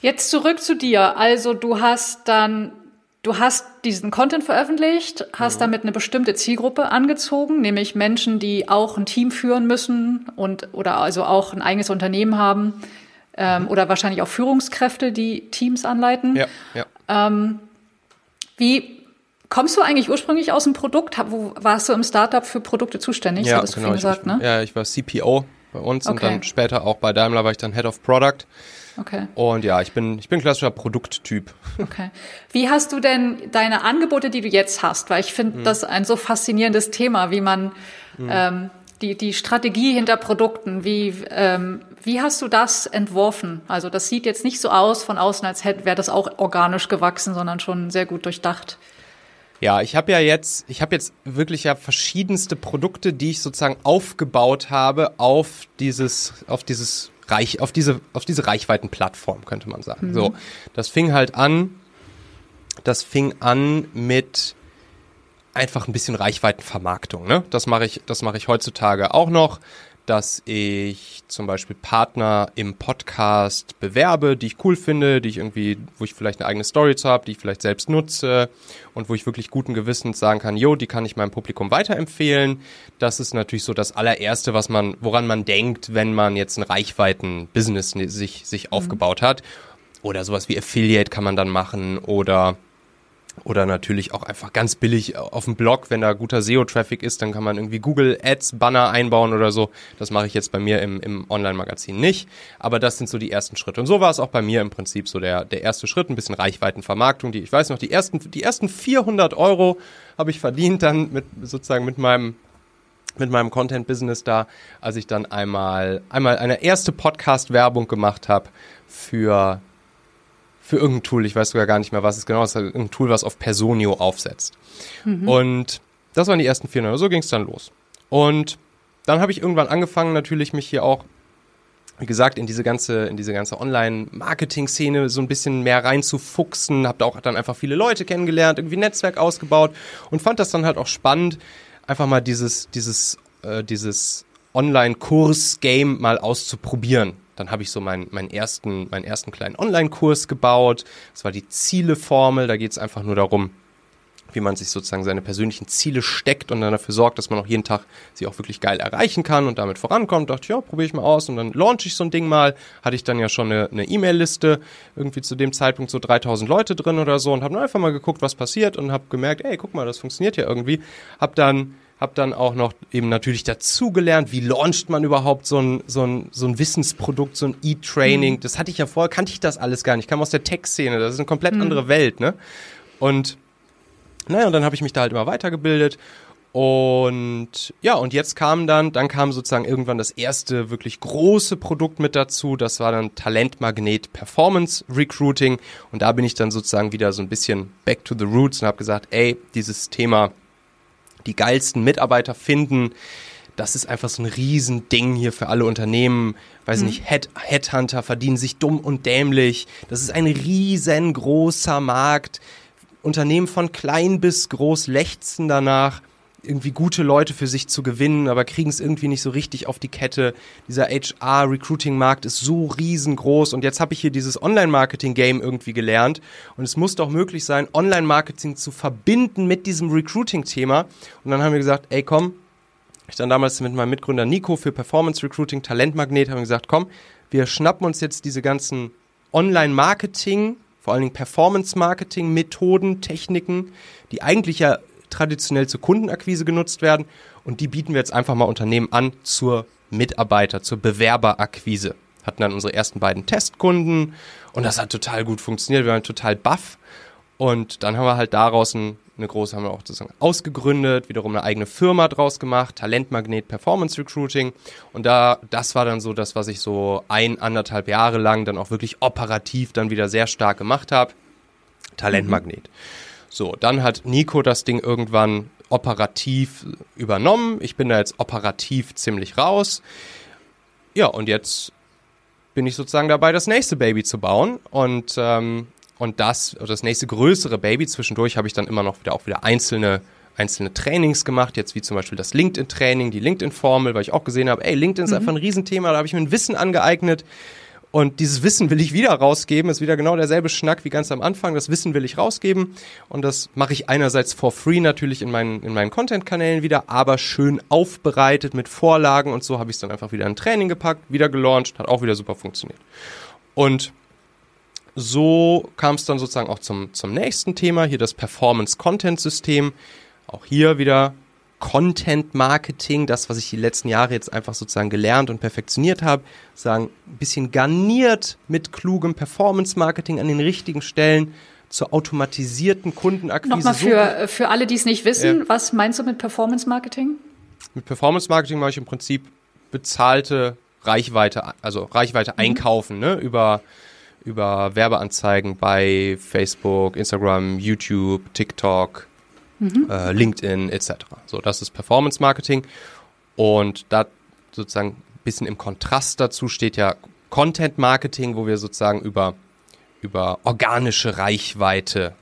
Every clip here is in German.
Jetzt zurück zu dir. Also du hast dann, du hast diesen Content veröffentlicht, hast mhm. damit eine bestimmte Zielgruppe angezogen, nämlich Menschen, die auch ein Team führen müssen und oder also auch ein eigenes Unternehmen haben ähm, mhm. oder wahrscheinlich auch Führungskräfte, die Teams anleiten. Ja, ja. Ähm, wie Kommst du eigentlich ursprünglich aus dem Produkt? Wo warst du im Startup für Produkte zuständig? Ja, genau. Gesagt, ich, ne? Ja, ich war CPO bei uns okay. und dann später auch bei Daimler war ich dann Head of Product. Okay. Und ja, ich bin, ich bin klassischer Produkttyp. Okay. Wie hast du denn deine Angebote, die du jetzt hast? Weil ich finde hm. das ein so faszinierendes Thema, wie man hm. ähm, die, die Strategie hinter Produkten, wie, ähm, wie hast du das entworfen? Also das sieht jetzt nicht so aus von außen, als hätte wäre das auch organisch gewachsen, sondern schon sehr gut durchdacht. Ja, ich habe ja jetzt, ich habe jetzt wirklich ja verschiedenste Produkte, die ich sozusagen aufgebaut habe auf dieses, auf dieses Reich, auf diese, auf diese Reichweitenplattform, könnte man sagen. Mhm. So, das fing halt an, das fing an mit einfach ein bisschen Reichweitenvermarktung. Ne? Das mache ich, das mache ich heutzutage auch noch dass ich zum Beispiel Partner im Podcast bewerbe, die ich cool finde, die ich irgendwie, wo ich vielleicht eine eigene Story zu habe, die ich vielleicht selbst nutze und wo ich wirklich guten Gewissens sagen kann, jo, die kann ich meinem Publikum weiterempfehlen. Das ist natürlich so das allererste, was man, woran man denkt, wenn man jetzt ein Reichweiten-Business sich, sich mhm. aufgebaut hat. Oder sowas wie Affiliate kann man dann machen oder oder natürlich auch einfach ganz billig auf dem Blog, wenn da guter SEO-Traffic ist, dann kann man irgendwie Google Ads Banner einbauen oder so. Das mache ich jetzt bei mir im, im Online-Magazin nicht. Aber das sind so die ersten Schritte. Und so war es auch bei mir im Prinzip so der, der erste Schritt, ein bisschen Reichweitenvermarktung. Die, ich weiß noch, die ersten, die ersten 400 Euro habe ich verdient dann mit, sozusagen mit meinem mit meinem Content-Business da, als ich dann einmal, einmal eine erste Podcast-Werbung gemacht habe für für irgendein Tool, ich weiß sogar gar nicht mehr, was es genau ist, ein Tool, was auf Personio aufsetzt. Mhm. Und das waren die ersten 400, so ging es dann los. Und dann habe ich irgendwann angefangen, natürlich mich hier auch, wie gesagt, in diese ganze, in diese ganze Online-Marketing-Szene so ein bisschen mehr reinzufuchsen, habe da auch dann einfach viele Leute kennengelernt, irgendwie Netzwerk ausgebaut und fand das dann halt auch spannend, einfach mal dieses, dieses, äh, dieses Online-Kurs-Game mal auszuprobieren. Dann habe ich so meinen, meinen, ersten, meinen ersten kleinen Online-Kurs gebaut. Das war die Zieleformel. Da geht es einfach nur darum, wie man sich sozusagen seine persönlichen Ziele steckt und dann dafür sorgt, dass man auch jeden Tag sie auch wirklich geil erreichen kann und damit vorankommt. Dachte, ja, probiere ich mal aus und dann launch ich so ein Ding mal. Hatte ich dann ja schon eine, E-Mail-Liste, irgendwie zu dem Zeitpunkt so 3000 Leute drin oder so und habe einfach mal geguckt, was passiert und habe gemerkt, ey, guck mal, das funktioniert ja irgendwie. Hab dann habe dann auch noch eben natürlich dazugelernt, wie launcht man überhaupt so ein, so ein, so ein Wissensprodukt, so ein E-Training. Mhm. Das hatte ich ja vorher, kannte ich das alles gar nicht. Ich kam aus der Tech-Szene, das ist eine komplett mhm. andere Welt, ne? Und naja, und dann habe ich mich da halt immer weitergebildet. Und ja, und jetzt kam dann, dann kam sozusagen irgendwann das erste wirklich große Produkt mit dazu. Das war dann Talentmagnet Performance Recruiting. Und da bin ich dann sozusagen wieder so ein bisschen back to the roots und habe gesagt, ey, dieses Thema die geilsten Mitarbeiter finden. Das ist einfach so ein Riesending hier für alle Unternehmen. Weiß mhm. nicht, Head, Headhunter verdienen sich dumm und dämlich. Das ist ein riesengroßer Markt. Unternehmen von klein bis groß lechzen danach irgendwie gute Leute für sich zu gewinnen, aber kriegen es irgendwie nicht so richtig auf die Kette. Dieser HR-Recruiting-Markt ist so riesengroß und jetzt habe ich hier dieses Online-Marketing-Game irgendwie gelernt und es muss doch möglich sein, Online-Marketing zu verbinden mit diesem Recruiting-Thema. Und dann haben wir gesagt, ey komm, ich dann damals mit meinem Mitgründer Nico für Performance Recruiting, Talentmagnet, haben gesagt, komm, wir schnappen uns jetzt diese ganzen Online-Marketing, vor allen Dingen Performance-Marketing-Methoden, Techniken, die eigentlich ja traditionell zur Kundenakquise genutzt werden und die bieten wir jetzt einfach mal Unternehmen an zur Mitarbeiter, zur Bewerberakquise. Hatten dann unsere ersten beiden Testkunden und das hat total gut funktioniert. Wir waren total baff und dann haben wir halt daraus ein, eine große, haben wir auch sozusagen ausgegründet, wiederum eine eigene Firma draus gemacht, Talentmagnet Performance Recruiting. Und da, das war dann so das, was ich so ein, anderthalb Jahre lang dann auch wirklich operativ dann wieder sehr stark gemacht habe. Talentmagnet. Mhm. So, dann hat Nico das Ding irgendwann operativ übernommen. Ich bin da jetzt operativ ziemlich raus. Ja, und jetzt bin ich sozusagen dabei, das nächste Baby zu bauen. Und, ähm, und das, das nächste größere Baby, zwischendurch habe ich dann immer noch wieder auch wieder einzelne, einzelne Trainings gemacht, jetzt wie zum Beispiel das LinkedIn-Training, die LinkedIn-Formel, weil ich auch gesehen habe, ey, LinkedIn ist mhm. einfach ein Riesenthema, da habe ich mir ein Wissen angeeignet. Und dieses Wissen will ich wieder rausgeben, ist wieder genau derselbe Schnack wie ganz am Anfang. Das Wissen will ich rausgeben und das mache ich einerseits for free natürlich in meinen, in meinen Content-Kanälen wieder, aber schön aufbereitet mit Vorlagen und so habe ich es dann einfach wieder in Training gepackt, wieder gelauncht, hat auch wieder super funktioniert. Und so kam es dann sozusagen auch zum, zum nächsten Thema, hier das Performance-Content-System. Auch hier wieder Content Marketing, das, was ich die letzten Jahre jetzt einfach sozusagen gelernt und perfektioniert habe, sagen, ein bisschen garniert mit klugem Performance Marketing an den richtigen Stellen zur automatisierten Kundenakquise. Nochmal für, für alle, die es nicht wissen, ja. was meinst du mit Performance Marketing? Mit Performance Marketing mache ich im Prinzip bezahlte Reichweite, also Reichweite mhm. einkaufen, ne, über, über Werbeanzeigen bei Facebook, Instagram, YouTube, TikTok, mhm. äh, LinkedIn etc. So, das ist Performance Marketing. Und da sozusagen ein bisschen im Kontrast dazu steht ja Content Marketing, wo wir sozusagen über, über organische Reichweite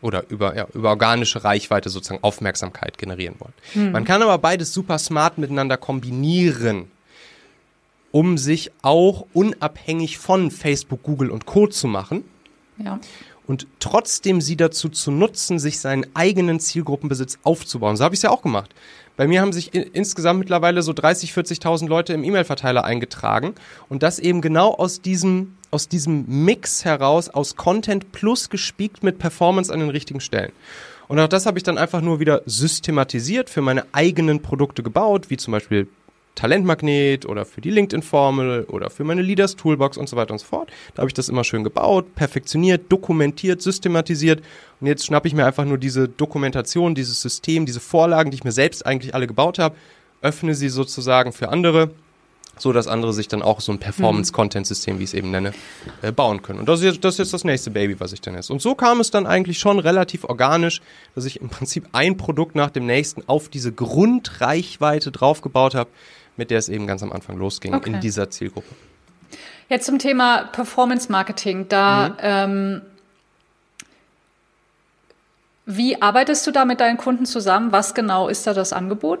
oder über, ja, über organische Reichweite sozusagen Aufmerksamkeit generieren wollen. Mhm. Man kann aber beides super smart miteinander kombinieren, um sich auch unabhängig von Facebook, Google und Co. zu machen. Ja und trotzdem sie dazu zu nutzen, sich seinen eigenen Zielgruppenbesitz aufzubauen. So habe ich es ja auch gemacht. Bei mir haben sich insgesamt mittlerweile so 30, 40.000 Leute im E-Mail-Verteiler eingetragen und das eben genau aus diesem, aus diesem Mix heraus, aus Content plus gespiekt mit Performance an den richtigen Stellen. Und auch das habe ich dann einfach nur wieder systematisiert für meine eigenen Produkte gebaut, wie zum Beispiel Talentmagnet oder für die LinkedIn-Formel oder für meine Leaders Toolbox und so weiter und so fort. Da habe ich das immer schön gebaut, perfektioniert, dokumentiert, systematisiert und jetzt schnappe ich mir einfach nur diese Dokumentation, dieses System, diese Vorlagen, die ich mir selbst eigentlich alle gebaut habe, öffne sie sozusagen für andere, so dass andere sich dann auch so ein Performance-Content-System, wie ich es eben nenne, äh, bauen können. Und das ist, jetzt, das ist jetzt das nächste Baby, was ich dann esse. Und so kam es dann eigentlich schon relativ organisch, dass ich im Prinzip ein Produkt nach dem nächsten auf diese Grundreichweite draufgebaut habe, mit der es eben ganz am Anfang losging okay. in dieser Zielgruppe. Jetzt zum Thema Performance Marketing. Da mhm. ähm, wie arbeitest du da mit deinen Kunden zusammen? Was genau ist da das Angebot?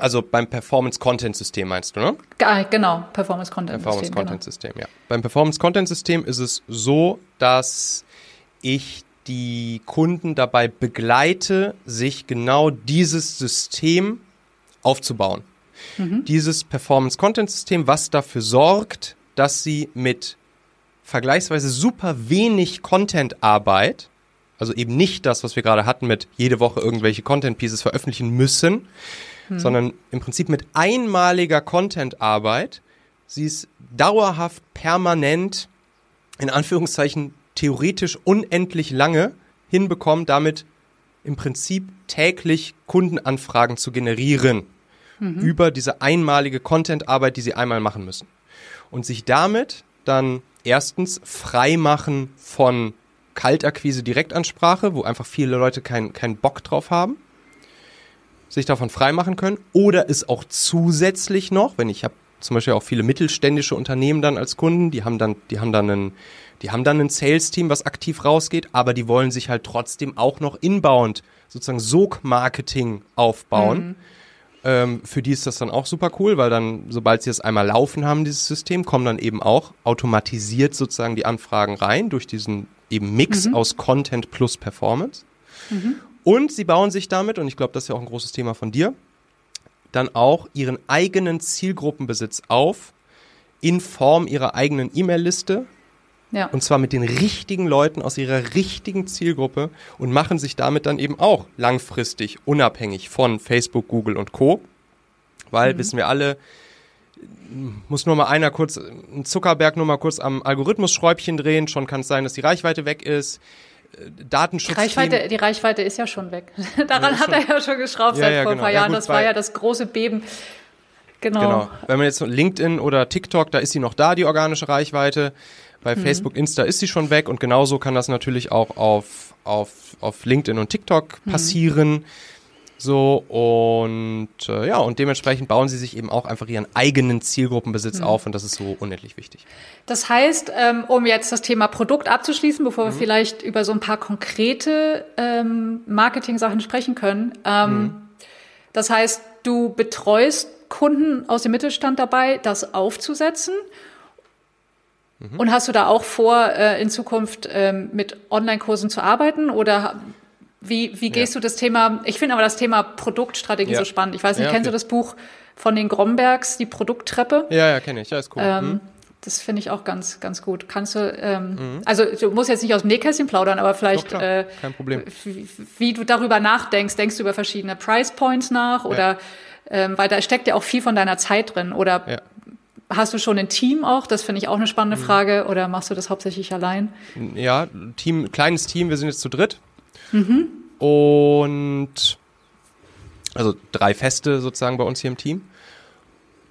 also beim Performance-Content-System meinst du, ne? Genau, Performance-Content-System. Performance-Content-System, genau. ja. Beim Performance-Content-System ist es so, dass ich die Kunden dabei begleite, sich genau dieses System aufzubauen. Mhm. Dieses Performance-Content-System, was dafür sorgt, dass sie mit vergleichsweise super wenig Content-Arbeit, also eben nicht das, was wir gerade hatten mit jede Woche irgendwelche Content-Pieces veröffentlichen müssen, hm. sondern im Prinzip mit einmaliger Content-Arbeit sie es dauerhaft, permanent, in Anführungszeichen theoretisch unendlich lange hinbekommen, damit im Prinzip täglich Kundenanfragen zu generieren mhm. über diese einmalige Content-Arbeit, die sie einmal machen müssen. Und sich damit dann erstens frei machen von Kaltakquise, Direktansprache, wo einfach viele Leute keinen kein Bock drauf haben sich davon freimachen können oder es auch zusätzlich noch, wenn ich habe zum Beispiel auch viele mittelständische Unternehmen dann als Kunden, die haben dann, die haben dann einen, die haben dann ein Sales-Team, was aktiv rausgeht, aber die wollen sich halt trotzdem auch noch inbound sozusagen Sog-Marketing aufbauen. Mhm. Ähm, für die ist das dann auch super cool, weil dann, sobald sie es einmal laufen haben, dieses System, kommen dann eben auch automatisiert sozusagen die Anfragen rein durch diesen eben Mix mhm. aus Content plus Performance. Mhm. Und sie bauen sich damit, und ich glaube, das ist ja auch ein großes Thema von dir, dann auch ihren eigenen Zielgruppenbesitz auf in Form ihrer eigenen E-Mail-Liste Ja. und zwar mit den richtigen Leuten aus ihrer richtigen Zielgruppe und machen sich damit dann eben auch langfristig unabhängig von Facebook, Google und Co. Weil, wissen wir alle, muss nur mal einer kurz, ein Zuckerberg nur mal kurz am Algorithmus-Schräubchen drehen, schon kann es sein, dass die Reichweite weg ist. Äh, Datenschutz. Die Reichweite, die Reichweite ist ja schon weg. Daran hat er ja schon geschraubt Ja, seit ja, vor genau. ein paar Ja, Jahren. gut, das war ja das große Beben. Genau. Genau. Wenn man jetzt LinkedIn oder TikTok, da ist sie noch da, die organische Reichweite. Bei Mhm. Facebook, Insta ist sie schon weg und genauso kann das natürlich auch auf, auf, auf LinkedIn und TikTok Mhm. So und äh, ja, und dementsprechend bauen sie sich eben auch einfach ihren eigenen Zielgruppenbesitz Mhm. auf und das ist so unendlich wichtig. Das heißt, ähm, um jetzt das Thema Produkt abzuschließen, bevor Mhm. wir vielleicht über so ein paar konkrete ähm, Marketing-Sachen sprechen können. Ähm, Mhm. Das heißt, du betreust Kunden aus dem Mittelstand dabei, das aufzusetzen. Mhm. Und hast du da auch vor, äh, in Zukunft ähm, mit Online-Kursen zu arbeiten oder wie, wie gehst du das Thema, ich finde aber das Thema Produktstrategie Ja. so spannend. Ich weiß nicht, Ja, kennst okay. du das Buch von den Grombergs, die Produkttreppe? Ja, ja, kenne ich. Ja, ist cool. Ähm, Hm? Das finde ich auch ganz, ganz gut. Kannst du, ähm, also du musst jetzt nicht aus dem Nähkästchen plaudern, aber vielleicht, Mhm. Doch, äh, Kein Problem. wie, wie du darüber nachdenkst. Denkst du über verschiedene Price Points nach oder, ähm, weil da steckt ja auch viel von deiner Zeit drin. Oder Ja. hast du schon ein Team auch? Das finde ich auch eine spannende Mhm. Frage. Oder machst du das hauptsächlich allein? Ja, Team, kleines Team, wir sind jetzt zu dritt. Mhm. Und also drei Feste sozusagen bei uns hier im Team.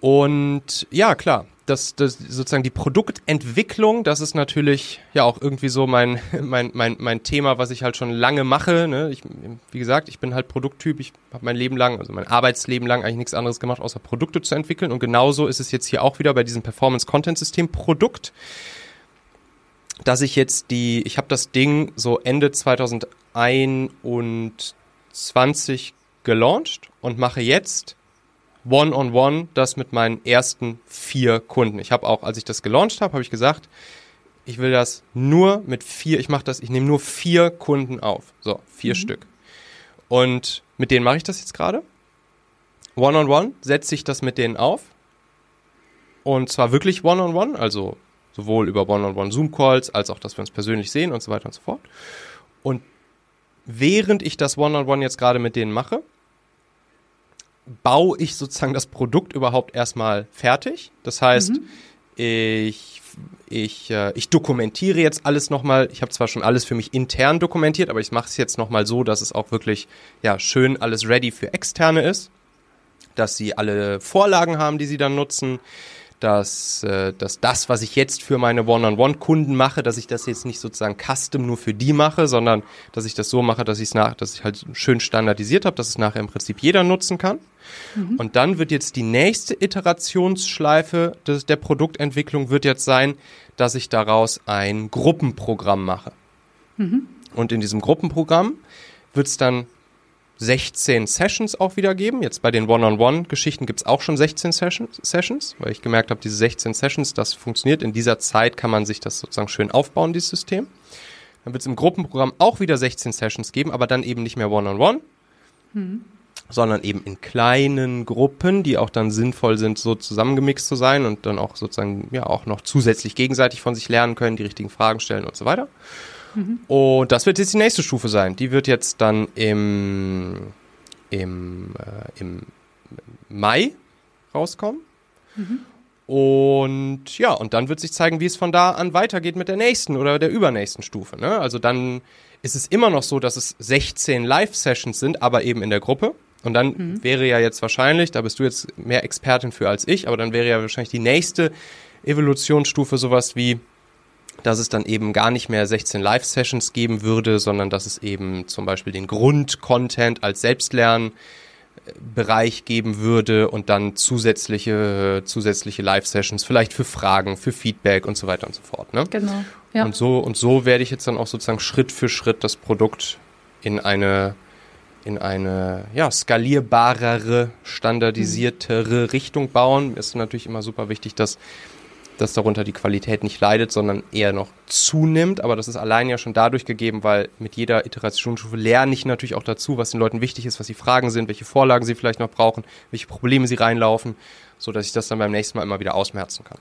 Und ja, klar, das, das sozusagen die Produktentwicklung, das ist natürlich ja auch irgendwie so mein, mein, mein, mein Thema, was ich halt schon lange mache. Ne? Ich, wie gesagt, ich bin halt Produkttyp, ich habe mein Leben lang, also mein Arbeitsleben lang eigentlich nichts anderes gemacht, außer Produkte zu entwickeln. Und genauso ist es jetzt hier auch wieder bei diesem Performance-Content-System Produkt dass ich jetzt die, ich habe das Ding so Ende 2021 gelauncht und mache jetzt One-on-One das mit meinen ersten vier Kunden. Ich habe auch, als ich das gelauncht habe, habe ich gesagt, ich will das nur mit vier, ich mache das, ich nehme nur vier Kunden auf. So, vier Stück. Und mit denen mache ich das jetzt gerade. One-on-one setze ich das mit denen auf. Und zwar wirklich One-on-one, also sowohl über One-on-One Zoom-Calls, als auch, dass wir uns persönlich sehen und so weiter und so fort. Und während ich das One-on-One jetzt gerade mit denen mache, baue ich sozusagen das Produkt überhaupt erstmal fertig. Das heißt, ich, ich, äh, ich dokumentiere jetzt alles nochmal. Ich habe zwar schon alles für mich intern dokumentiert, aber ich mache es jetzt nochmal so, dass es auch wirklich ja, schön alles ready für Externe ist. Dass sie alle Vorlagen haben, die sie dann nutzen. Dass, äh, dass das, was ich jetzt für meine One-on-One-Kunden mache, dass ich das jetzt nicht sozusagen custom nur für die mache, sondern dass ich das so mache, dass ich es nach, dass ich halt schön standardisiert habe, dass es nachher im Prinzip jeder nutzen kann. Und dann wird jetzt die nächste Iterationsschleife des, der Produktentwicklung wird jetzt sein, dass ich daraus ein Gruppenprogramm mache. Und in diesem Gruppenprogramm wird es dann 16 Sessions auch wieder geben. Jetzt bei den One-on-One-Geschichten gibt es auch schon 16 Sessions, Sessions, weil ich gemerkt habe, diese 16 Sessions, das funktioniert. In dieser Zeit kann man sich das sozusagen schön aufbauen, dieses System. Dann wird es im Gruppenprogramm auch wieder 16 Sessions geben, aber dann eben nicht mehr One-on-One, sondern eben in kleinen Gruppen, die auch dann sinnvoll sind, so zusammengemixt zu sein und dann auch sozusagen ja auch noch zusätzlich gegenseitig von sich lernen können, die richtigen Fragen stellen und so weiter. Und das wird jetzt die nächste Stufe sein. Die wird jetzt dann im, im, äh, im Mai rauskommen. Und ja, und dann wird sich zeigen, wie es von da an weitergeht mit der nächsten oder der übernächsten Stufe. Ne? Also dann ist es immer noch so, dass es 16 Live-Sessions sind, aber eben in der Gruppe. Und dann wäre ja jetzt wahrscheinlich, da bist du jetzt mehr Expertin für als ich, aber dann wäre ja wahrscheinlich die nächste Evolutionsstufe sowas wie, dass es dann eben gar nicht mehr 16 Live-Sessions geben würde, sondern dass es eben zum Beispiel den Grund-Content als Selbstlernbereich geben würde und dann zusätzliche, zusätzliche Live-Sessions, vielleicht für Fragen, für Feedback und so weiter und so fort. Ne? Genau. Ja. Und so und so werde ich jetzt dann auch sozusagen Schritt für Schritt das Produkt in eine in eine ja, skalierbarere, standardisiertere Richtung bauen. Mir ist natürlich immer super wichtig, dass, dass darunter die Qualität nicht leidet, sondern eher noch zunimmt. Aber das ist allein ja schon dadurch gegeben, weil mit jeder Iterationsstufe lerne ich natürlich auch dazu, was den Leuten wichtig ist, was die Fragen sind, welche Vorlagen sie vielleicht noch brauchen, welche Probleme sie reinlaufen, sodass ich das dann beim nächsten Mal immer wieder ausmerzen kann.